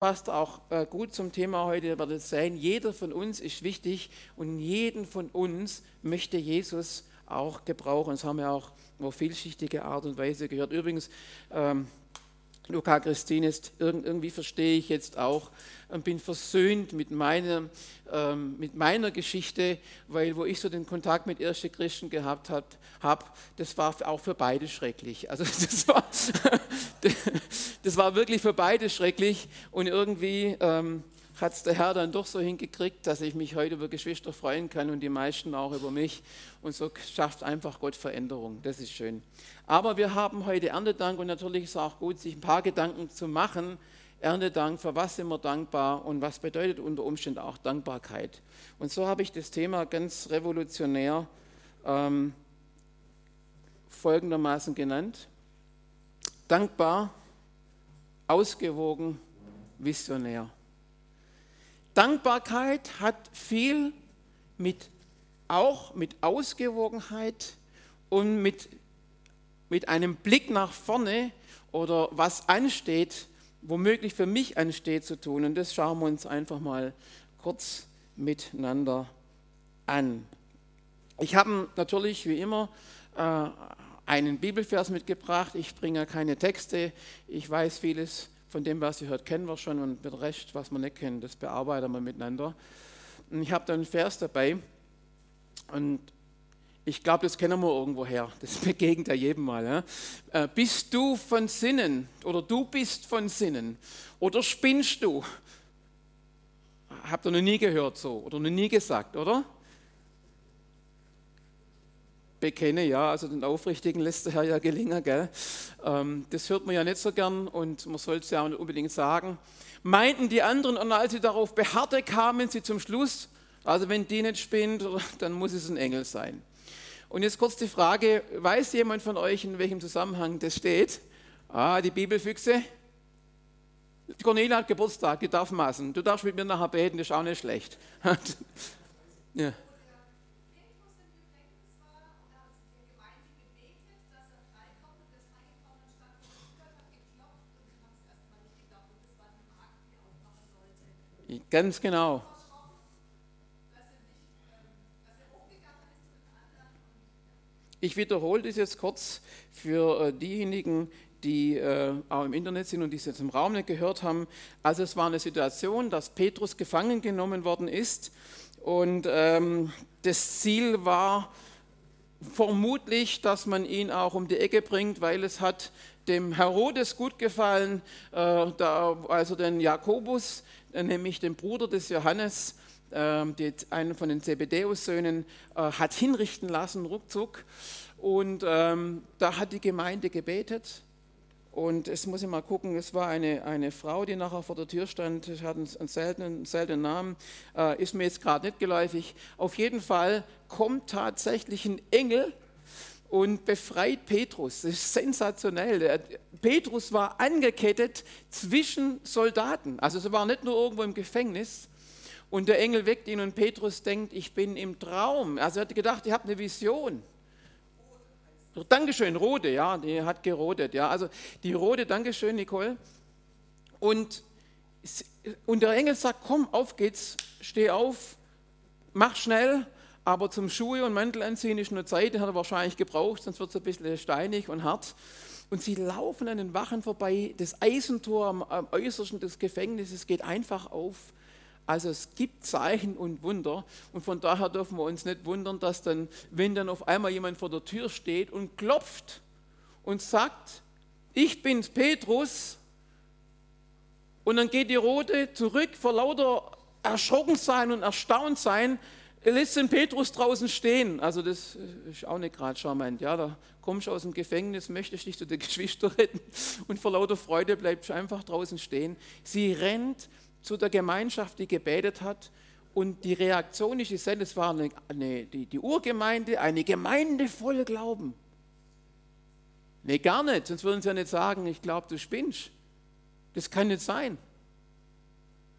passt auch äh, gut zum Thema heute, ihr werdet sehen, jeder von uns ist wichtig und jeden von uns möchte Jesus auch gebrauchen. Das haben wir auch auf vielschichtige Art und Weise gehört. Übrigens, ähm, Luca Christines, irgendwie verstehe ich jetzt auch und bin versöhnt mit meiner, ähm, mit meiner Geschichte, weil wo ich so den Kontakt mit ersten Christen gehabt habe, hab, das war auch für beide schrecklich. Also das war, das war wirklich für beide schrecklich und irgendwie ähm, hat es der Herr dann doch so hingekriegt, dass ich mich heute über Geschwister freuen kann und die meisten auch über mich. Und so schafft einfach Gott Veränderung. Das ist schön. Aber wir haben heute Erntedank und natürlich ist es auch gut, sich ein paar Gedanken zu machen. Erntedank, für was sind wir dankbar und was bedeutet unter Umständen auch Dankbarkeit. Und so habe ich das Thema ganz revolutionär ähm, folgendermaßen genannt. Dankbar, ausgewogen, visionär. Dankbarkeit hat viel mit auch mit Ausgewogenheit und mit, mit einem Blick nach vorne oder was ansteht, womöglich für mich ansteht zu tun. Und das schauen wir uns einfach mal kurz miteinander an. Ich habe natürlich wie immer äh, einen Bibelvers mitgebracht. Ich bringe keine Texte. Ich weiß vieles von dem, was ihr hört, kennen wir schon und mit Recht, was wir nicht kennen, das bearbeiten wir miteinander. Und ich habe da einen Vers dabei und ich glaube, das kennen wir irgendwo her. Das begegnet ja jedem mal. Ja? Äh, bist du von Sinnen oder du bist von Sinnen oder spinnst du? Habt ihr noch nie gehört so oder noch nie gesagt, oder? Bekenne, ja, also den Aufrichtigen lässt der Herr ja gelingen, gell? Ähm, das hört man ja nicht so gern und man soll es ja auch nicht unbedingt sagen. Meinten die anderen, und als sie darauf beharrte, kamen sie zum Schluss, also wenn die nicht spinnt, dann muss es ein Engel sein. Und jetzt kurz die Frage, weiß jemand von euch, in welchem Zusammenhang das steht? Ah, die Bibelfüchse. Cornelia hat Geburtstag, die darf maßen. Du darfst mit mir nachher beten, das ist auch nicht schlecht. ja. Ganz genau. Ich wiederhole das jetzt kurz für äh, diejenigen, die äh, auch im Internet sind und die es jetzt im Raum nicht gehört haben. Also es war eine Situation, dass Petrus gefangen genommen worden ist und ähm, das Ziel war vermutlich, dass man ihn auch um die Ecke bringt, weil es hat dem Herodes gut gefallen, äh, da, also den Jakobus, äh, nämlich den Bruder des Johannes, ähm, die, einen von den Zebedeus-Söhnen, äh, hat hinrichten lassen, ruckzuck. Und ähm, da hat die Gemeinde gebetet. Und es muss ich mal gucken, es war eine, eine Frau, die nachher vor der Tür stand, hat einen, seltenen, seltenen Namen, äh, ist mir jetzt gerade nicht geläufig. Auf jeden Fall kommt tatsächlich ein Engel und befreit Petrus. Das ist sensationell. Petrus war angekettet zwischen Soldaten. Also es war nicht nur irgendwo im Gefängnis. Und der Engel weckt ihn und Petrus denkt, ich bin im Traum. Also er hat gedacht, ich habe eine Vision. Dankeschön, Rode, ja, die hat gerodet. Ja. Also die Rode, Dankeschön, Nicole. Und, und der Engel sagt, komm, auf geht's, steh auf, mach schnell aber zum Schuhe und Mantel anziehen ist nur Zeit, den hat er wahrscheinlich gebraucht, sonst wird es ein bisschen steinig und hart. Und sie laufen an den Wachen vorbei, das Eisentor am, am äußersten des Gefängnisses geht einfach auf. Also es gibt Zeichen und Wunder und von daher dürfen wir uns nicht wundern, dass dann, wenn dann auf einmal jemand vor der Tür steht und klopft und sagt, ich bin's Petrus, und dann geht die Rote zurück vor lauter Erschrockensein und Erstauntsein, er lässt den Petrus draußen stehen. Also das ist auch nicht gerade charmant. Ja, da kommst du aus dem Gefängnis, möchtest dich zu den Geschwistern retten und vor lauter Freude bleibst du einfach draußen stehen. Sie rennt zu der Gemeinschaft, die gebetet hat und die Reaktion ist dieselbe. Es war eine, eine, die, die Urgemeinde, eine Gemeinde voll Glauben. Nee, gar nicht, sonst würden sie ja nicht sagen, ich glaube, du spinnst. Das kann nicht sein.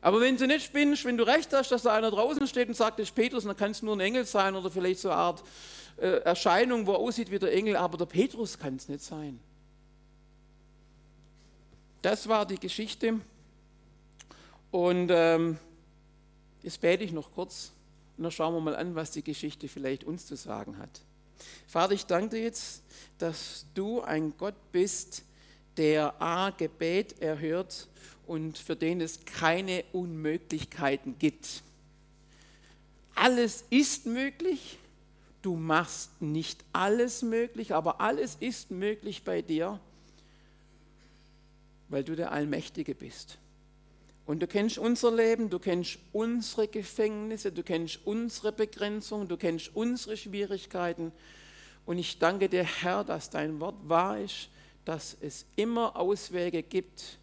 Aber wenn du nicht spinnst, wenn du recht hast, dass da einer draußen steht und sagt, das ist Petrus, dann kann es nur ein Engel sein oder vielleicht so eine Art äh, Erscheinung, wo er aussieht wie der Engel, aber der Petrus kann es nicht sein. Das war die Geschichte. Und ähm, jetzt bete ich noch kurz und dann schauen wir mal an, was die Geschichte vielleicht uns zu sagen hat. Vater, ich danke dir jetzt, dass du ein Gott bist, der A, Gebet erhört und für den es keine Unmöglichkeiten gibt. Alles ist möglich, du machst nicht alles möglich, aber alles ist möglich bei dir, weil du der Allmächtige bist. Und du kennst unser Leben, du kennst unsere Gefängnisse, du kennst unsere Begrenzungen, du kennst unsere Schwierigkeiten. Und ich danke dir, Herr, dass dein Wort wahr ist, dass es immer Auswege gibt,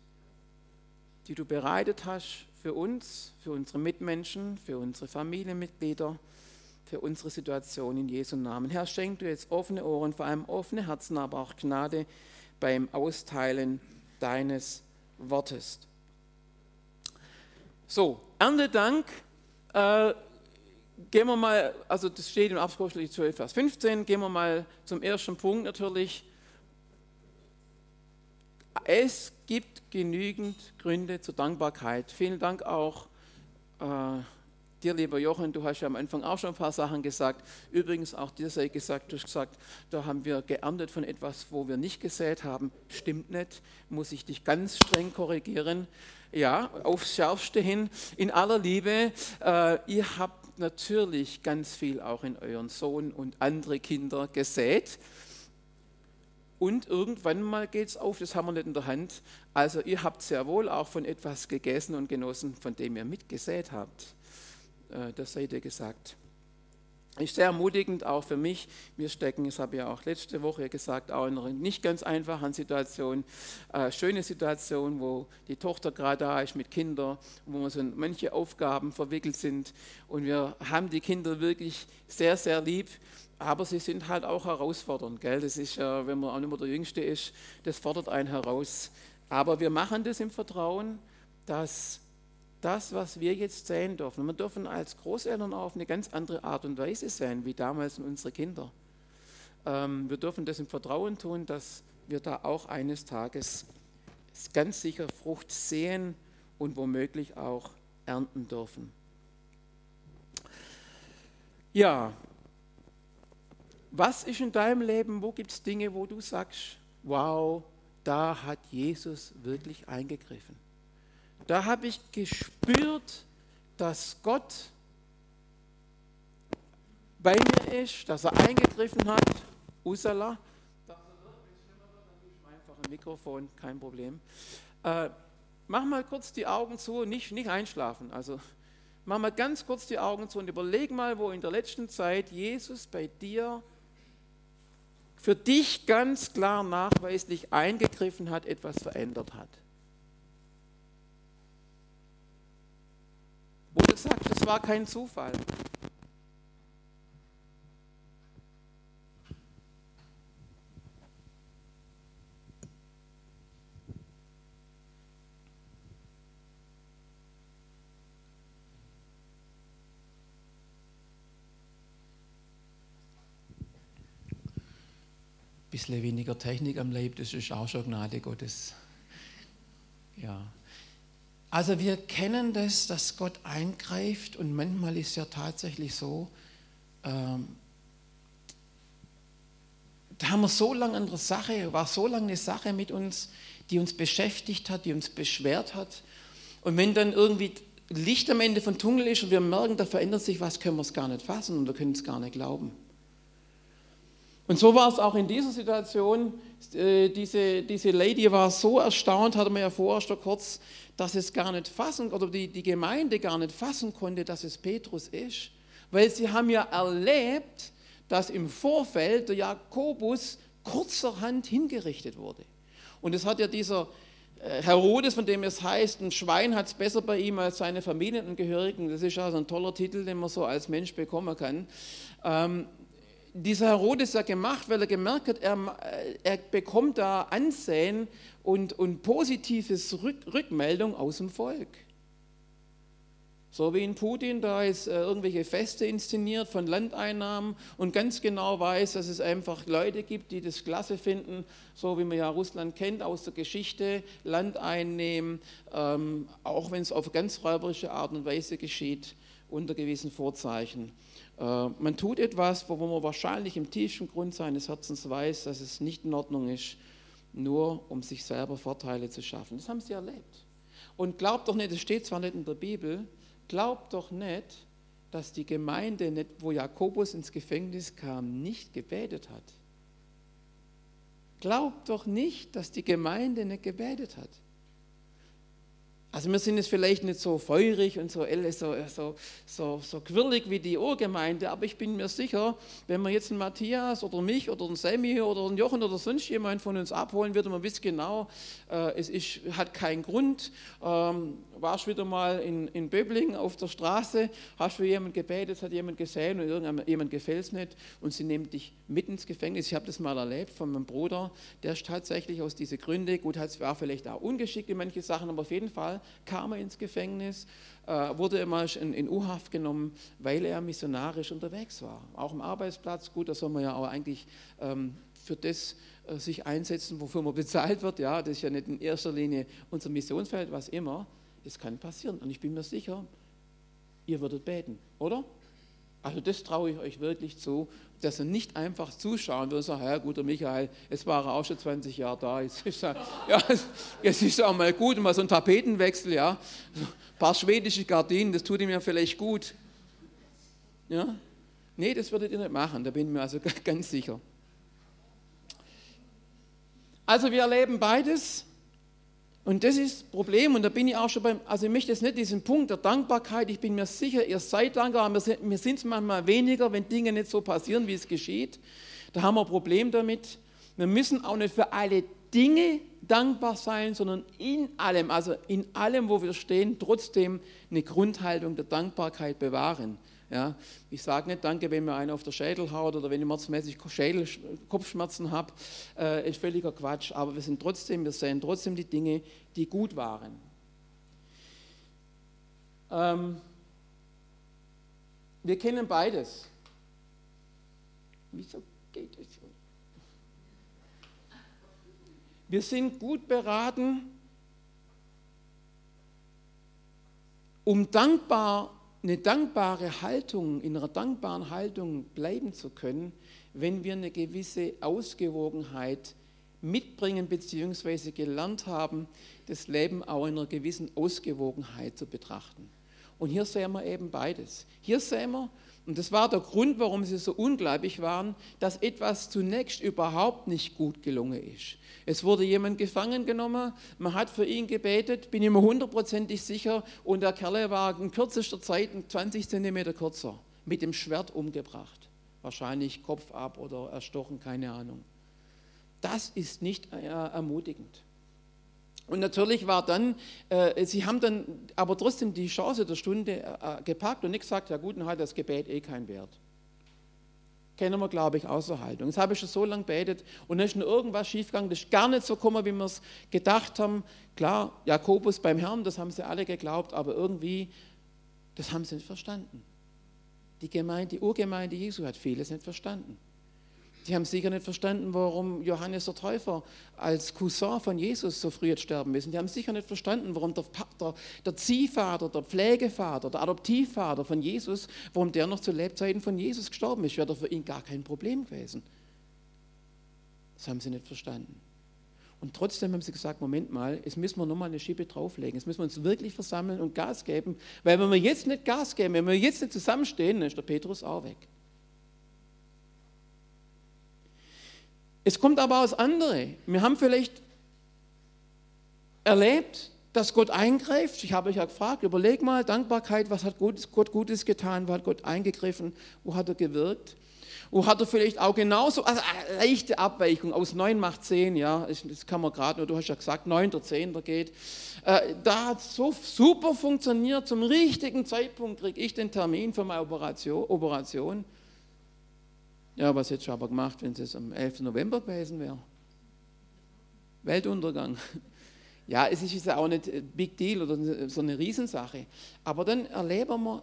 die du bereitet hast für uns, für unsere Mitmenschen, für unsere Familienmitglieder, für unsere Situation in Jesu Namen. Herr, schenk du jetzt offene Ohren, vor allem offene Herzen, aber auch Gnade beim Austeilen deines Wortes. So, Erntedank. Äh, gehen wir mal, also das steht im Apostel 12, Vers 15, gehen wir mal zum ersten Punkt natürlich. Es gibt genügend Gründe zur Dankbarkeit. Vielen Dank auch äh, dir, lieber Jochen, du hast ja am Anfang auch schon ein paar Sachen gesagt. Übrigens auch dir sei gesagt, du hast gesagt, da haben wir geerntet von etwas, wo wir nicht gesät haben. Stimmt nicht, muss ich dich ganz streng korrigieren ja, aufs Schärfste hin, in aller Liebe, äh, ihr habt natürlich ganz viel auch in euren Sohn und andere Kinder gesät. Und irgendwann mal geht es auf, das haben wir nicht in der Hand. Also ihr habt sehr wohl auch von etwas gegessen und genossen, von dem ihr mitgesät habt. Äh, das seid ihr gesagt ist sehr ermutigend auch für mich. Wir stecken, das habe ich ja auch letzte Woche gesagt, auch in einer nicht ganz einfachen Situation, äh, schöne Situation, wo die Tochter gerade da ist mit Kindern, wo wir so in manche Aufgaben verwickelt sind und wir haben die Kinder wirklich sehr, sehr lieb. Aber sie sind halt auch herausfordernd, gell? Das ist ja, wenn man auch nicht mehr der Jüngste ist, das fordert einen heraus. Aber wir machen das im Vertrauen, dass das, was wir jetzt sehen dürfen. wir dürfen als Großeltern auf eine ganz andere Art und Weise sein, wie damals unsere Kinder. Ähm, wir dürfen das im Vertrauen tun, dass wir da auch eines Tages ganz sicher Frucht sehen und womöglich auch ernten dürfen. Ja, was ist in deinem Leben, wo gibt es Dinge, wo du sagst, wow, da hat Jesus wirklich eingegriffen? Da habe ich gespürt, dass Gott bei mir ist, dass er eingegriffen hat. Usala. Einfach ein Mikrofon, kein Problem. Äh, mach mal kurz die Augen zu, nicht, nicht einschlafen. Also mach mal ganz kurz die Augen zu und überleg mal, wo in der letzten Zeit Jesus bei dir für dich ganz klar nachweislich eingegriffen hat, etwas verändert hat. Wo du sagst, das war kein Zufall. bisschen weniger Technik am Leib, das ist auch schon Gnade Gottes. Ja. Also wir kennen das, dass Gott eingreift und manchmal ist ja tatsächlich so, ähm, da haben wir so lange eine Sache, war so lange eine Sache mit uns, die uns beschäftigt hat, die uns beschwert hat. Und wenn dann irgendwie Licht am Ende von Tunnel ist und wir merken, da verändert sich was, können wir es gar nicht fassen und wir können es gar nicht glauben. Und so war es auch in dieser Situation. Äh, diese, diese Lady war so erstaunt, hatte man ja vorher schon kurz, dass es gar nicht fassen, oder die, die Gemeinde gar nicht fassen konnte, dass es Petrus ist. Weil sie haben ja erlebt, dass im Vorfeld der Jakobus kurzerhand hingerichtet wurde. Und es hat ja dieser äh, Herodes, von dem es heißt, ein Schwein hat es besser bei ihm als seine Familienangehörigen. Das ist ja so ein toller Titel, den man so als Mensch bekommen kann. Dieser Herodes ja gemacht, weil er gemerkt hat, er, er bekommt da Ansehen und, und positives Rück, Rückmeldung aus dem Volk. So wie in Putin da jetzt äh, irgendwelche Feste inszeniert von Landeinnahmen und ganz genau weiß, dass es einfach Leute gibt, die das klasse finden, so wie man ja Russland kennt aus der Geschichte, Land einnehmen, ähm, auch wenn es auf ganz räuberische Art und Weise geschieht, unter gewissen Vorzeichen. Äh, man tut etwas, wo man wahrscheinlich im tiefsten Grund seines Herzens weiß, dass es nicht in Ordnung ist, nur um sich selber Vorteile zu schaffen. Das haben sie erlebt. Und glaubt doch nicht, es steht zwar nicht in der Bibel, glaubt doch nicht, dass die Gemeinde, wo Jakobus ins Gefängnis kam, nicht gebetet hat. Glaubt doch nicht, dass die Gemeinde nicht gebetet hat. Also wir sind jetzt vielleicht nicht so feurig und so, so, so, so, so quirlig wie die Urgemeinde, aber ich bin mir sicher, wenn man jetzt einen Matthias oder mich oder einen Sammy oder einen Jochen oder sonst jemand von uns abholen würde, man wisst genau, äh, es ist, hat keinen Grund. Ähm, warst wieder mal in, in Böblingen auf der Straße, hast für jemanden gebetet, hat jemand gesehen und irgendjemand gefällt es nicht und sie nehmen dich mit ins Gefängnis. Ich habe das mal erlebt von meinem Bruder, der ist tatsächlich aus diesen Gründen, gut, war vielleicht auch ungeschickt in manche Sachen, aber auf jeden Fall kam er ins Gefängnis, äh, wurde immer in, in U-Haft genommen, weil er missionarisch unterwegs war. Auch am Arbeitsplatz, gut, da soll man ja auch eigentlich ähm, für das äh, sich einsetzen, wofür man bezahlt wird. Ja, das ist ja nicht in erster Linie unser Missionsfeld, was immer. Es kann passieren. Und ich bin mir sicher, ihr würdet beten, oder? Also das traue ich euch wirklich zu, dass ihr nicht einfach zuschauen würdet und sagen, ja guter Michael, es war auch schon 20 Jahre da, jetzt ist, ja, jetzt ist auch mal gut, mal so ein Tapetenwechsel, ja, ein paar schwedische Gardinen, das tut ihm ja vielleicht gut. Ja? Nee, das würdet ihr nicht machen, da bin ich mir also ganz sicher. Also wir erleben beides. Und das ist das Problem, und da bin ich auch schon beim, also ich möchte jetzt nicht diesen Punkt der Dankbarkeit, ich bin mir sicher, ihr seid dankbar, aber wir sind es manchmal weniger, wenn Dinge nicht so passieren, wie es geschieht. Da haben wir ein Problem damit. Wir müssen auch nicht für alle Dinge dankbar sein, sondern in allem, also in allem, wo wir stehen, trotzdem eine Grundhaltung der Dankbarkeit bewahren. Ja, ich sage nicht Danke, wenn mir einer auf der Schädel haut oder wenn ich mordsmäßig Schädel, Kopfschmerzen habe, äh, ist völliger Quatsch. Aber wir sind trotzdem, wir sehen trotzdem die Dinge, die gut waren. Ähm, wir kennen beides. Wieso geht das so? Wir sind gut beraten, um dankbar eine dankbare Haltung, in einer dankbaren Haltung bleiben zu können, wenn wir eine gewisse Ausgewogenheit mitbringen bzw. gelernt haben, das Leben auch in einer gewissen Ausgewogenheit zu betrachten. Und hier sehen wir eben beides. Hier sehen wir, und das war der Grund, warum sie so ungläubig waren, dass etwas zunächst überhaupt nicht gut gelungen ist. Es wurde jemand gefangen genommen, man hat für ihn gebetet, bin ich mir hundertprozentig sicher, und der Kerl war in kürzester Zeit 20 Zentimeter kürzer, mit dem Schwert umgebracht. Wahrscheinlich Kopf ab oder erstochen, keine Ahnung. Das ist nicht äh, ermutigend. Und natürlich war dann, äh, sie haben dann aber trotzdem die Chance der Stunde äh, gepackt und nicht gesagt, ja gut, dann hat das Gebet eh keinen Wert. Kennen wir, glaube ich, außer Haltung. Jetzt habe ich schon so lange betet und dann ist noch irgendwas schiefgegangen, das ist gar nicht so gekommen, wie wir es gedacht haben. Klar, Jakobus beim Herrn, das haben sie alle geglaubt, aber irgendwie, das haben sie nicht verstanden. Die Gemeinde, die Urgemeinde Jesu hat vieles nicht verstanden. Die haben sicher nicht verstanden, warum Johannes der Täufer als Cousin von Jesus so früh hat sterben müssen. Die haben sicher nicht verstanden, warum der, der, der Ziehvater, der Pflegevater, der Adoptivvater von Jesus, warum der noch zu Lebzeiten von Jesus gestorben ist. Wäre für ihn gar kein Problem gewesen. Das haben sie nicht verstanden. Und trotzdem haben sie gesagt, Moment mal, jetzt müssen wir nochmal eine Schippe drauflegen. Jetzt müssen wir uns wirklich versammeln und Gas geben. Weil wenn wir jetzt nicht Gas geben, wenn wir jetzt nicht zusammenstehen, dann ist der Petrus auch weg. Es kommt aber aus andere. Wir haben vielleicht erlebt, dass Gott eingreift. Ich habe euch ja gefragt, überleg mal, Dankbarkeit, was hat Gott Gutes getan, wo hat Gott eingegriffen, wo hat er gewirkt? Wo hat er vielleicht auch genauso, also eine leichte Abweichung aus 9 macht 10, ja, das kann man gerade nur, du hast ja gesagt, 9 oder 10 da geht. Äh, da hat es so super funktioniert, zum richtigen Zeitpunkt kriege ich den Termin für meine Operation. Operation. Ja, was hättest du aber gemacht, wenn es am 11. November gewesen wäre? Weltuntergang. Ja, es ist ja auch nicht Big Deal oder so eine Riesensache. Aber dann erleben wir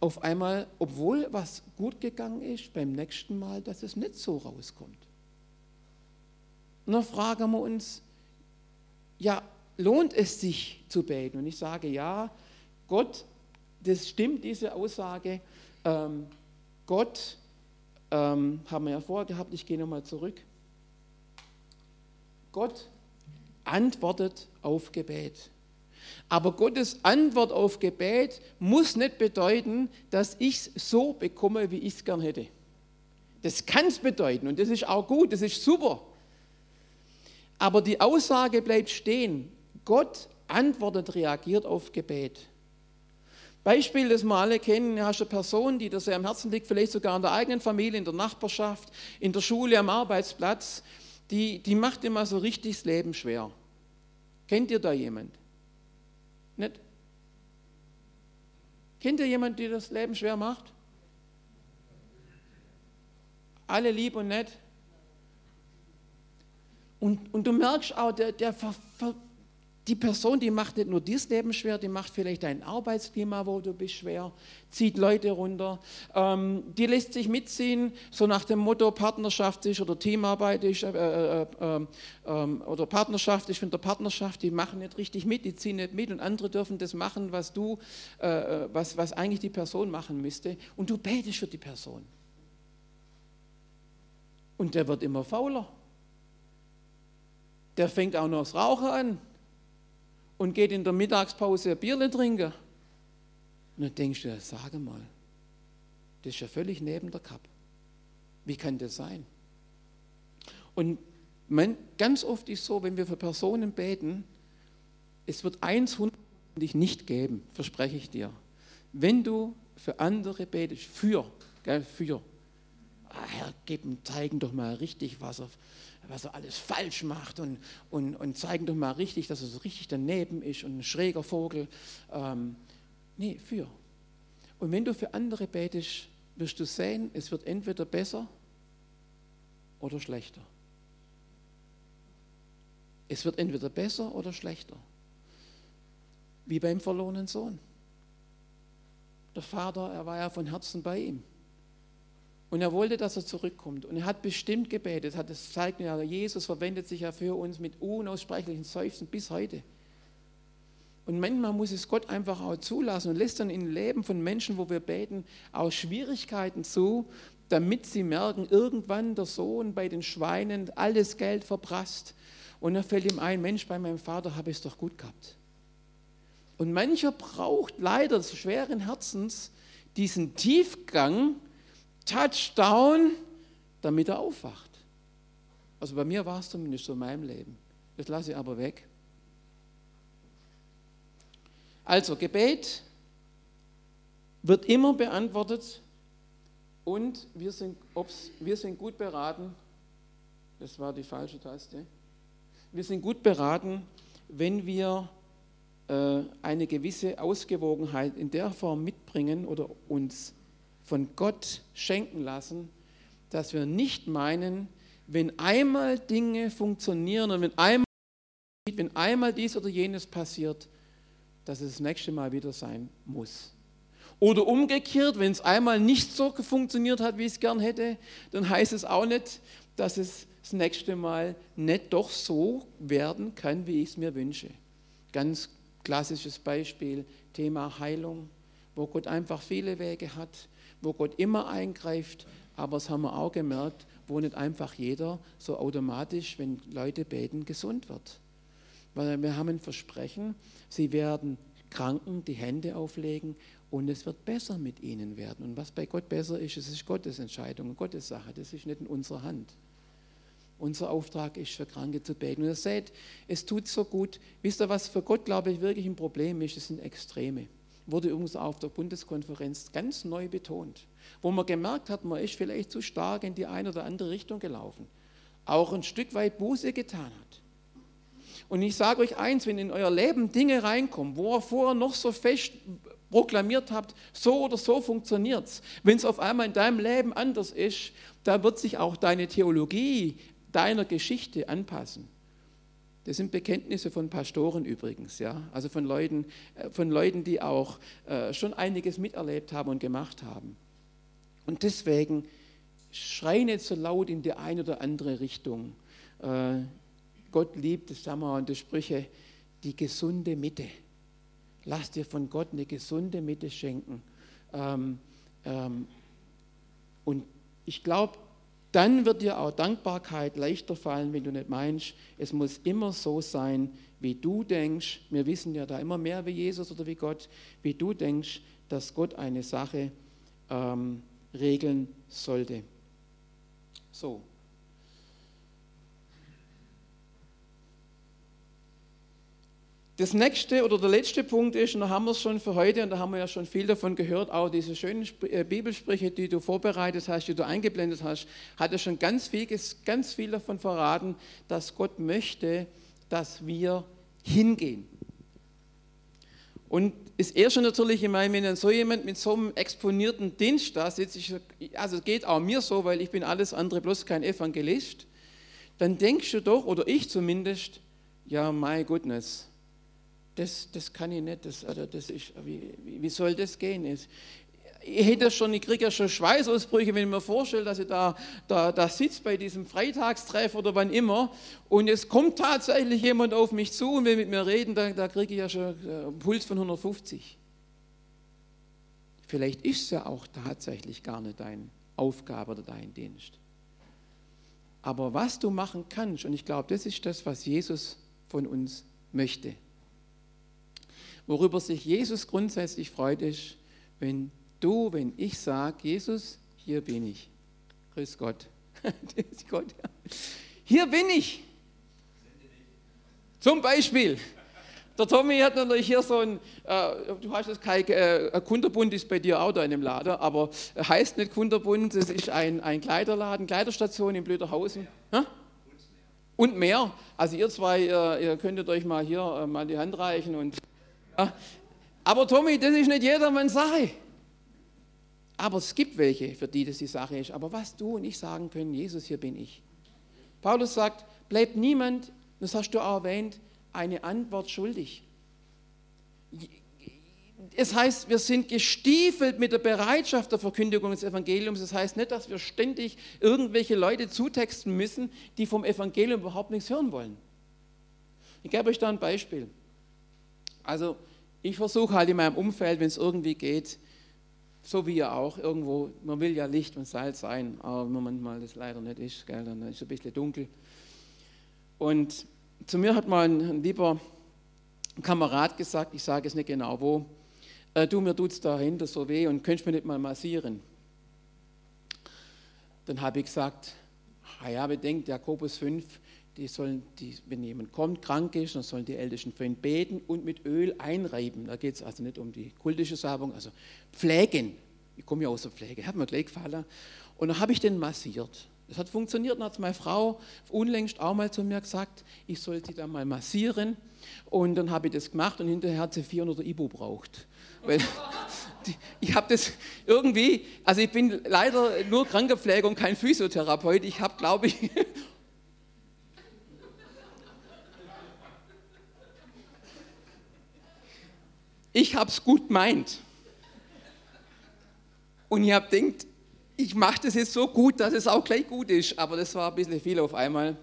auf einmal, obwohl was gut gegangen ist, beim nächsten Mal, dass es nicht so rauskommt. Und dann fragen wir uns, ja, lohnt es sich zu beten? Und ich sage, ja, Gott, das stimmt, diese Aussage. Ähm, Gott, ähm, haben wir ja vorher gehabt, ich gehe nochmal zurück. Gott antwortet auf Gebet. Aber Gottes Antwort auf Gebet muss nicht bedeuten, dass ich es so bekomme, wie ich es gern hätte. Das kann es bedeuten und das ist auch gut, das ist super. Aber die Aussage bleibt stehen. Gott antwortet, reagiert auf Gebet. Beispiel, das wir alle kennen, hast eine Person, die dir sehr am Herzen liegt, vielleicht sogar in der eigenen Familie, in der Nachbarschaft, in der Schule, am Arbeitsplatz, die, die macht immer so richtig das Leben schwer. Kennt ihr da jemand? Nicht? Kennt ihr jemanden, der das Leben schwer macht? Alle lieb und nett. Und, und du merkst auch, der, der ver, ver, die Person, die macht nicht nur dieses Leben schwer, die macht vielleicht dein Arbeitsklima, wo du bist, schwer, zieht Leute runter, ähm, die lässt sich mitziehen, so nach dem Motto Partnerschaft ist oder Teamarbeit ist äh, äh, äh, oder Partnerschaft ist von der Partnerschaft, die machen nicht richtig mit, die ziehen nicht mit und andere dürfen das machen, was du, äh, äh, was, was eigentlich die Person machen müsste und du betest für die Person. Und der wird immer fauler. Der fängt auch noch das Rauchen an und geht in der Mittagspause Bierle trinken. Und dann denkst du, sage mal, das ist ja völlig neben der Kappe. Wie kann das sein? Und man, ganz oft ist so, wenn wir für Personen beten, es wird eins hundertprozentig nicht geben, verspreche ich dir. Wenn du für andere betest, für, gell, für, ah, Herr, gib ihm, zeigen doch mal richtig, was er, was er alles falsch macht und, und, und zeigen doch mal richtig, dass er so richtig daneben ist und ein schräger Vogel. Ähm, nee, für. Und wenn du für andere betest, wirst du sehen, es wird entweder besser oder schlechter. Es wird entweder besser oder schlechter. Wie beim verlorenen Sohn. Der Vater, er war ja von Herzen bei ihm. Und er wollte, dass er zurückkommt. Und er hat bestimmt gebetet. Hat es zeigt ja, Jesus verwendet sich ja für uns mit unaussprechlichen Seufzen bis heute. Und manchmal muss es Gott einfach auch zulassen und lässt dann im Leben von Menschen, wo wir beten, auch Schwierigkeiten zu, damit sie merken, irgendwann der Sohn bei den Schweinen alles Geld verprasst. Und dann fällt ihm ein, Mensch, bei meinem Vater habe ich es doch gut gehabt. Und mancher braucht leider schweren Herzens diesen Tiefgang, Touchdown, damit er aufwacht. Also bei mir war es zumindest so in meinem Leben. Das lasse ich aber weg. Also Gebet wird immer beantwortet und wir sind, wir sind gut beraten, das war die falsche Taste, wir sind gut beraten, wenn wir äh, eine gewisse Ausgewogenheit in der Form mitbringen oder uns von Gott schenken lassen, dass wir nicht meinen, wenn einmal Dinge funktionieren und wenn einmal, wenn einmal dies oder jenes passiert, dass es das nächste Mal wieder sein muss. Oder umgekehrt, wenn es einmal nicht so funktioniert hat, wie ich es gern hätte, dann heißt es auch nicht, dass es das nächste Mal nicht doch so werden kann, wie ich es mir wünsche. Ganz klassisches Beispiel, Thema Heilung, wo Gott einfach viele Wege hat, wo Gott immer eingreift, aber das haben wir auch gemerkt, wo nicht einfach jeder so automatisch, wenn Leute beten, gesund wird. Weil wir haben ein Versprechen, sie werden Kranken die Hände auflegen und es wird besser mit ihnen werden. Und was bei Gott besser ist, es ist Gottes Entscheidung, Gottes Sache, das ist nicht in unserer Hand. Unser Auftrag ist, für Kranke zu beten. Und ihr seht, es tut so gut. Wisst ihr, was für Gott, glaube ich, wirklich ein Problem ist? Es sind Extreme wurde übrigens auf der Bundeskonferenz ganz neu betont, wo man gemerkt hat, man ist vielleicht zu stark in die eine oder andere Richtung gelaufen, auch ein Stück weit Buße getan hat. Und ich sage euch eins, wenn in euer Leben Dinge reinkommen, wo ihr vorher noch so fest proklamiert habt, so oder so funktioniert es, wenn es auf einmal in deinem Leben anders ist, da wird sich auch deine Theologie deiner Geschichte anpassen. Das sind Bekenntnisse von Pastoren übrigens, ja, also von Leuten, äh, von Leuten, die auch äh, schon einiges miterlebt haben und gemacht haben. Und deswegen schrei nicht so laut in die eine oder andere Richtung. Äh, Gott liebt, das sagen wir in der Sprüche, die gesunde Mitte. Lass dir von Gott eine gesunde Mitte schenken. Ähm, ähm, und ich glaube, dann wird dir auch Dankbarkeit leichter fallen, wenn du nicht meinst, es muss immer so sein, wie du denkst. Wir wissen ja da immer mehr wie Jesus oder wie Gott, wie du denkst, dass Gott eine Sache ähm, regeln sollte. So, Das nächste oder der letzte Punkt ist, und da haben wir es schon für heute, und da haben wir ja schon viel davon gehört, auch diese schönen äh, Bibelsprüche, die du vorbereitet hast, die du eingeblendet hast, hat er schon ganz viel, ganz viel davon verraten, dass Gott möchte, dass wir hingehen. Und das Erste natürlich, ich meine, wenn dann so jemand mit so einem exponierten Dienst da sitzt, ich, also es geht auch mir so, weil ich bin alles andere bloß kein Evangelist, dann denkst du doch, oder ich zumindest, ja, my goodness, das, das kann ich nicht, das, also das ist, wie, wie soll das gehen? Ich, ich, kriege ja schon Schweißausbrüche, wenn ich mir vorstelle, dass ich da, da, da sitze bei diesem Freitagstreff oder wann immer und es kommt tatsächlich jemand auf mich zu und will mit mir reden, da, da kriege ich ja schon einen Puls von 150. Vielleicht ist es ja auch tatsächlich gar nicht deine Aufgabe oder dein Dienst. Aber was du machen kannst, und ich glaube, das ist das, was Jesus von uns möchte. Worüber sich Jesus grundsätzlich freut, ist, wenn du, wenn ich sage, Jesus, hier bin ich. Grüß Gott. Gott ja. Hier bin ich. Zum Beispiel. Der Tommy hat natürlich hier so ein, äh, du hast das kein, äh, Kunderbund ist bei dir auch da in dem Laden, aber heißt nicht Kunderbund, es ist ein, ein Kleiderladen, Kleiderstation in Blöderhausen. Ja. Und mehr. Also ihr zwei, ihr, ihr könntet euch mal hier äh, mal die Hand reichen und Aber Tommy, das ist nicht jedermanns Sache. Aber es gibt welche, für die das die Sache ist. Aber was du und ich sagen können, Jesus, hier bin ich. Paulus sagt, bleibt niemand, das hast du auch erwähnt, eine Antwort schuldig. Es heißt, wir sind gestiefelt mit der Bereitschaft der Verkündigung des Evangeliums. Das heißt nicht, dass wir ständig irgendwelche Leute zutexten müssen, die vom Evangelium überhaupt nichts hören wollen. Ich gebe euch da ein Beispiel. Also ich versuche halt in meinem Umfeld, wenn es irgendwie geht, so wie ihr auch, irgendwo, man will ja Licht und Salz sein, aber manchmal das leider nicht ist, gell, dann ist es ein bisschen dunkel. Und zu mir hat mal ein, ein lieber Kamerad gesagt, ich sage es nicht genau wo, äh, du, mir tut es dahinter so weh und könntest mir nicht mal massieren. Dann habe ich gesagt, ja, bedenkt, Jakobus 5, die sollen, die, wenn jemand kommt, krank ist, dann sollen die Ältesten für ihn beten und mit Öl einreiben. Da geht es also nicht um die kultische Salbung, also pflegen. Ich komme ja aus der Pflege, hat mir gleich gefallen. Und dann habe ich den massiert. Das hat funktioniert. Dann hat meine Frau unlängst auch mal zu mir gesagt, ich soll sie da mal massieren. Und dann habe ich das gemacht und hinterher hat sie 400 Ibu braucht. Weil ich habe das irgendwie, also ich bin leider nur Krankenpfleger und kein Physiotherapeut. Ich habe, glaube ich, ich habe es gut meint. Und ich habe gedacht, ich mache das jetzt so gut, dass es auch gleich gut ist. Aber das war ein bisschen viel auf einmal.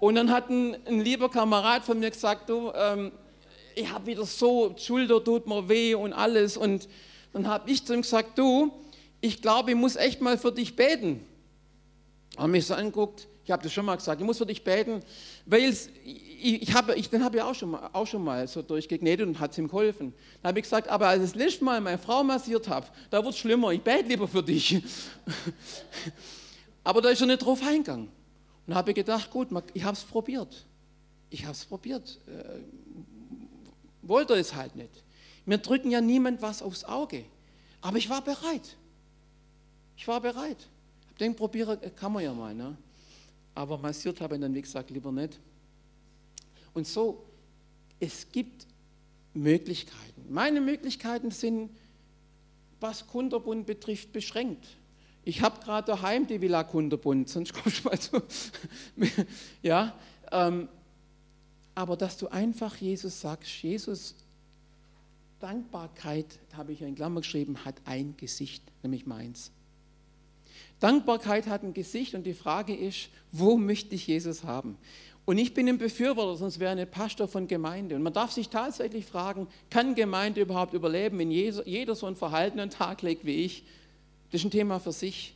Und dann hat ein, ein lieber Kamerad von mir gesagt, du, ähm, ich habe wieder so, die Schulter tut mir weh und alles. Und dann habe ich zu ihm gesagt, du, ich glaube, ich muss echt mal für dich beten. Er mich so anguckt, ich habe das schon mal gesagt, ich muss für dich beten, weil ich, ich habe, ich, den habe ich auch schon, mal, auch schon mal so durchgeknetet und hat es ihm geholfen. Dann habe ich gesagt, aber als ich das letzte Mal meine Frau massiert habe, da wird es schlimmer, ich bete lieber für dich. aber da ist er nicht drauf eingegangen. Und habe ich gedacht, gut, ich habe es probiert. Ich habe es probiert. Äh, wollte es halt nicht. Mir drücken ja niemand was aufs Auge. Aber ich war bereit. Ich war bereit. Ich denke, probieren kann man ja mal. Ne? Aber massiert habe ich dann, wie gesagt, lieber nicht. Und so, es gibt Möglichkeiten. Meine Möglichkeiten sind, was Kunderbund betrifft, beschränkt. Ich habe gerade daheim die Villa Kunderbund, sonst kommst du mal zu. ja, ähm, aber dass du einfach Jesus sagst, Jesus, Dankbarkeit, habe ich in Klammer geschrieben, hat ein Gesicht, nämlich meins. Dankbarkeit hat ein Gesicht und die Frage ist, wo möchte ich Jesus haben? Und ich bin ein Befürworter, sonst wäre ein Pastor von Gemeinde. Und man darf sich tatsächlich fragen, kann Gemeinde überhaupt überleben, wenn jeder so ein Verhalten an den Tag legt wie ich? Das ist ein Thema für sich.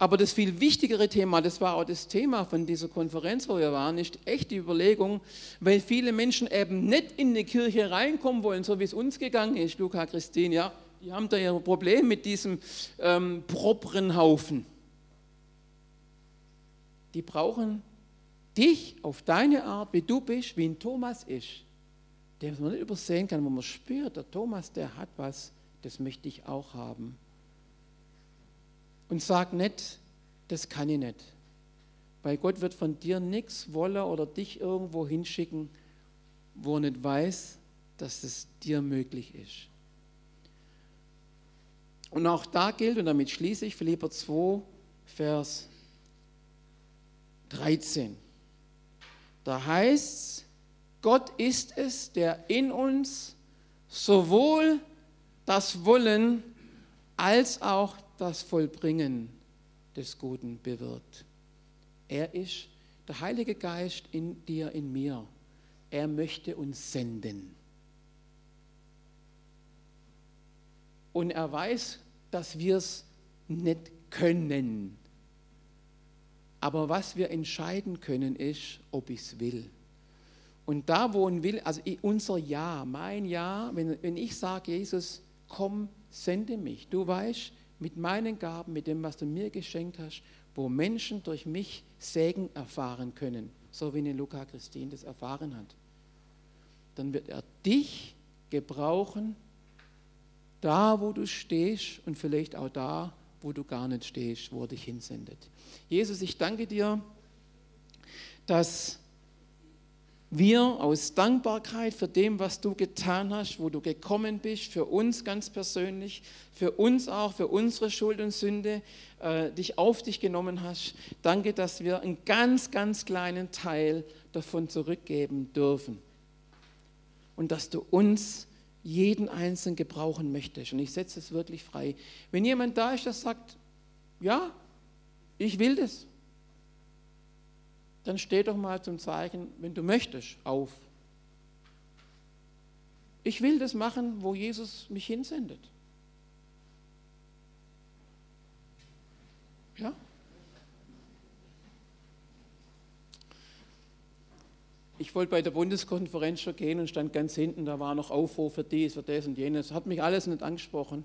Aber das viel wichtigere Thema, das war auch das Thema von dieser Konferenz, wo wir waren, ist echt die Überlegung, weil viele Menschen eben nicht in eine Kirche reinkommen wollen, so wie es uns gegangen ist, Luca, Christine, ja, die haben da ihr Problem mit diesem ähm, properen Haufen. Die brauchen dich auf deine Art, wie du bist, wie ein Thomas ist, der man nicht übersehen kann, wo man spürt, der Thomas, der hat was, das möchte ich auch haben. Und sag nicht, das kann ich nicht. Weil Gott wird von dir nichts wollen oder dich irgendwo hinschicken, wo er nicht weiß, dass es dir möglich ist. Und auch da gilt, und damit schließe ich Philipper 2, Vers 13. Da heißt es, Gott ist es, der in uns sowohl das Wollen als auch das Vollbringen des Guten bewirkt. Er ist der Heilige Geist in dir, in mir. Er möchte uns senden. Und er weiß, dass wir es nicht können. Aber was wir entscheiden können, ist, ob ich es will. Und da, wo ein Will, also unser Ja, mein Ja, wenn, wenn ich sage, Jesus, komm, sende mich. Du weißt, mit meinen Gaben, mit dem, was du mir geschenkt hast, wo Menschen durch mich Segen erfahren können, so wie eine Luca Christine das erfahren hat, dann wird er dich gebrauchen, da wo du stehst und vielleicht auch da, wo du gar nicht stehst, wo er dich hinsendet. Jesus, ich danke dir, dass wir aus Dankbarkeit für dem, was du getan hast, wo du gekommen bist, für uns ganz persönlich, für uns auch, für unsere Schuld und Sünde, äh, dich auf dich genommen hast. Danke, dass wir einen ganz, ganz kleinen Teil davon zurückgeben dürfen. Und dass du uns jeden Einzelnen gebrauchen möchtest. Und ich setze es wirklich frei. Wenn jemand da ist, der sagt, ja, ich will das, dann steh doch mal zum Zeichen, wenn du möchtest, auf. Ich will das machen, wo Jesus mich hinsendet. Ja? Ich wollte bei der Bundeskonferenz schon gehen und stand ganz hinten, da war noch Aufruf für dies, für das und jenes. Hat mich alles nicht angesprochen.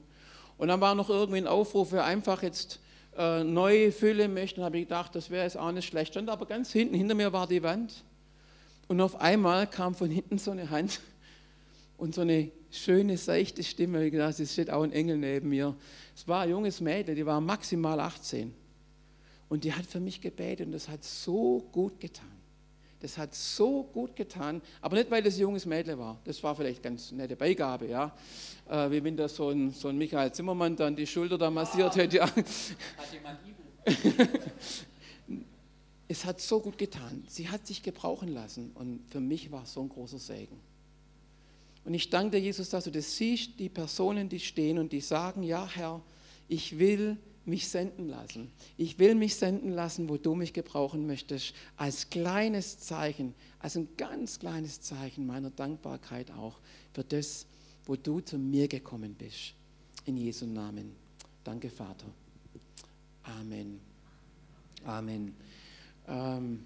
Und dann war noch irgendwie ein Aufruf für einfach jetzt äh, neu füllen möchten, habe ich gedacht, das wäre jetzt auch nicht schlecht. Stand aber ganz hinten, hinter mir war die Wand. Und auf einmal kam von hinten so eine Hand und so eine schöne, seichte Stimme. Ich dachte, es steht auch ein Engel neben mir. Es war ein junges Mädchen, die war maximal 18. Und die hat für mich gebetet und das hat so gut getan. Das hat so gut getan, aber nicht, weil es ein junges Mädchen war. Das war vielleicht ganz nette Beigabe, ja. Äh, wie wenn da so ein, so ein Michael Zimmermann dann die Schulter da massiert hätte. Ja. Hat jemand Es hat so gut getan. Sie hat sich gebrauchen lassen und für mich war es so ein großer Segen. Und ich danke dir, Jesus, dass du das siehst, die Personen, die stehen und die sagen, ja Herr, ich will mich senden lassen. Ich will mich senden lassen, wo du mich gebrauchen möchtest, als kleines Zeichen, als ein ganz kleines Zeichen meiner Dankbarkeit auch für das, wo du zu mir gekommen bist. In Jesu Namen. Danke, Vater. Amen. Amen. Ähm